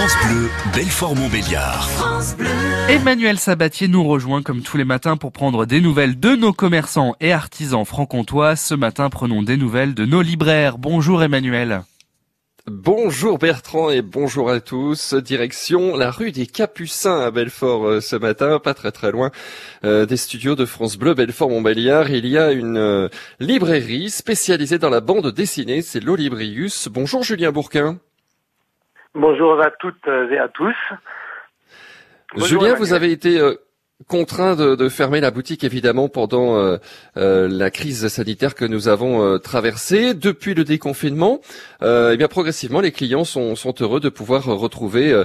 France Bleu, Belfort-Montbéliard. Emmanuel Sabatier nous rejoint comme tous les matins pour prendre des nouvelles de nos commerçants et artisans franc-comtois. Ce matin, prenons des nouvelles de nos libraires. Bonjour Emmanuel. Bonjour Bertrand et bonjour à tous. Direction la rue des Capucins à Belfort euh, ce matin, pas très très loin euh, des studios de France Bleu Belfort-Montbéliard. Il y a une euh, librairie spécialisée dans la bande dessinée, c'est l'Olibrius. Bonjour Julien Bourquin. Bonjour à toutes et à tous. Bonjour Julien, vous avez été euh, contraint de, de, fermer la boutique évidemment pendant euh, euh, la crise sanitaire que nous avons euh, traversée. Depuis le déconfinement, eh bien progressivement les clients sont, sont, heureux de pouvoir retrouver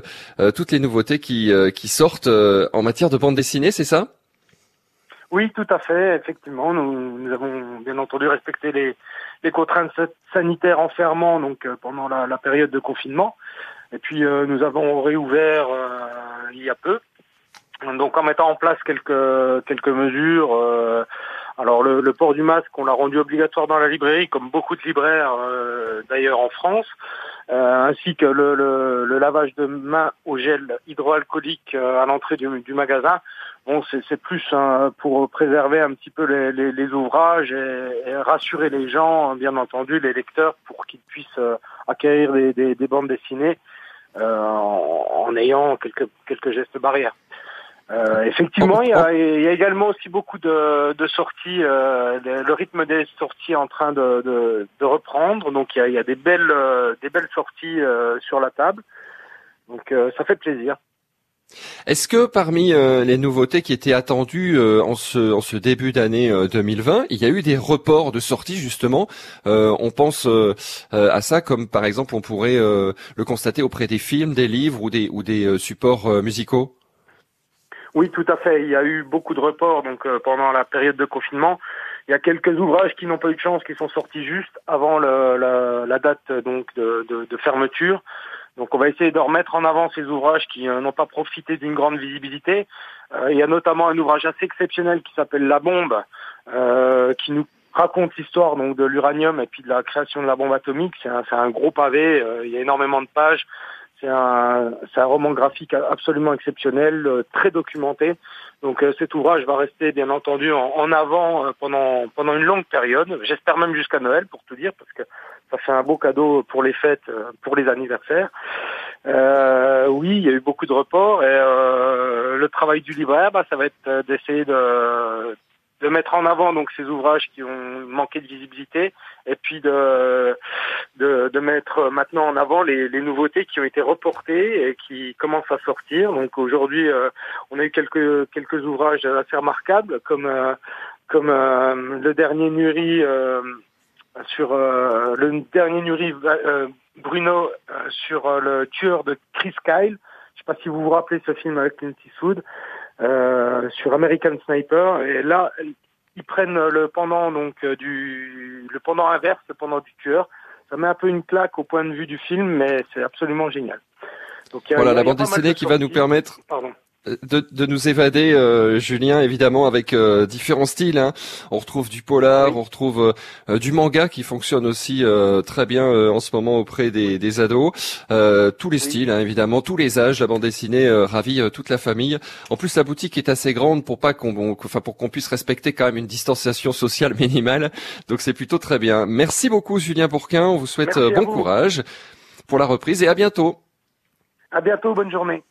toutes les nouveautés qui, qui sortent en matière de bande dessinée, c'est ça? Oui, tout à fait. Effectivement, nous, nous, avons bien entendu respecté les, les contraintes sanitaires en fermant donc pendant la, période de confinement. Et puis euh, nous avons réouvert euh, il y a peu, donc en mettant en place quelques quelques mesures. Euh, alors le, le, port du masque, on l'a rendu obligatoire dans la librairie, comme beaucoup de libraires d'ailleurs en France, ainsi que le, le, le, lavage de mains au gel hydroalcoolique à l'entrée du, du, magasin. Bon, c'est plus hein, pour préserver un petit peu les, les, les ouvrages et, rassurer les gens, bien entendu, les lecteurs, pour qu'ils puissent acquérir des, des, des bandes dessinées euh, en, en, ayant quelques, quelques gestes barrières. Euh, effectivement, il y, a, il y, a, également aussi beaucoup de, de sorties. Euh, le rythme des sorties est en train de, de, de reprendre, donc il y, a, il y a, des belles, des belles sorties euh, sur la table. Donc euh, ça fait plaisir. Est-ce que parmi euh, les nouveautés qui étaient attendues euh, en, ce, en, ce, début d'année 2020, euh, il y a eu des reports de sortie justement? On pense à ça comme par exemple on pourrait le constater auprès des films, des livres ou des, ou des supports musicaux? Oui, tout à fait. Il y a eu beaucoup de reports donc pendant la période de confinement. Il y a quelques ouvrages qui n'ont pas eu de chance, qui sont sortis juste avant la, date donc de, fermeture. Donc on va essayer de remettre en avant ces ouvrages qui euh, n'ont pas profité d'une grande visibilité. Euh, il y a notamment un ouvrage assez exceptionnel qui s'appelle La bombe, euh, qui nous raconte l'histoire donc de l'uranium et puis de la création de la bombe atomique. C'est un, gros pavé, il y a énormément de pages. C'est un, un, roman graphique absolument exceptionnel, très documenté. Donc cet ouvrage va rester bien entendu en, en avant pendant pendant une longue période. J'espère même jusqu'à Noël pour tout dire, parce que ça fait un beau cadeau pour les fêtes, pour les anniversaires. Euh, oui, il y a eu beaucoup de reports et euh, le travail du libraire, bah, ça va être d'essayer de, de mettre en avant donc ces ouvrages qui ont manqué de visibilité et puis de de, de mettre maintenant en avant les, les, nouveautés qui ont été reportées et qui commencent à sortir. Donc aujourd'hui, euh, on a eu quelques quelques ouvrages assez remarquables comme euh, comme euh, le dernier Nuri sur euh, le dernier Nuri euh, Bruno euh, sur le tueur de Chris Kyle. Je sais pas si vous vous rappelez ce film avec Clint Eastwood sur American Sniper. Et là, ils prennent le pendant donc du le pendant inverse, le pendant du tueur. Ça met un peu une claque au point de vue du film, mais c'est absolument génial. Donc, voilà, la bande dessinée qui va nous permettre. De, de, nous évader, euh, Julien, évidemment, avec euh, différents styles. Hein. On retrouve du polar, oui. on retrouve euh, du manga qui fonctionne aussi euh, très bien euh, en ce moment auprès des, des ados. tous les oui. styles, hein, évidemment, tous les âges. La bande dessinée ravit toute la famille. En plus, la boutique est assez grande pour pas qu'on, enfin, pour qu'on puisse respecter quand même une distanciation sociale minimale. Donc, c'est plutôt très bien. Merci beaucoup, Julien Bourquin. On vous souhaite bon vous. courage pour la reprise et à bientôt. À bientôt. Bonne journée.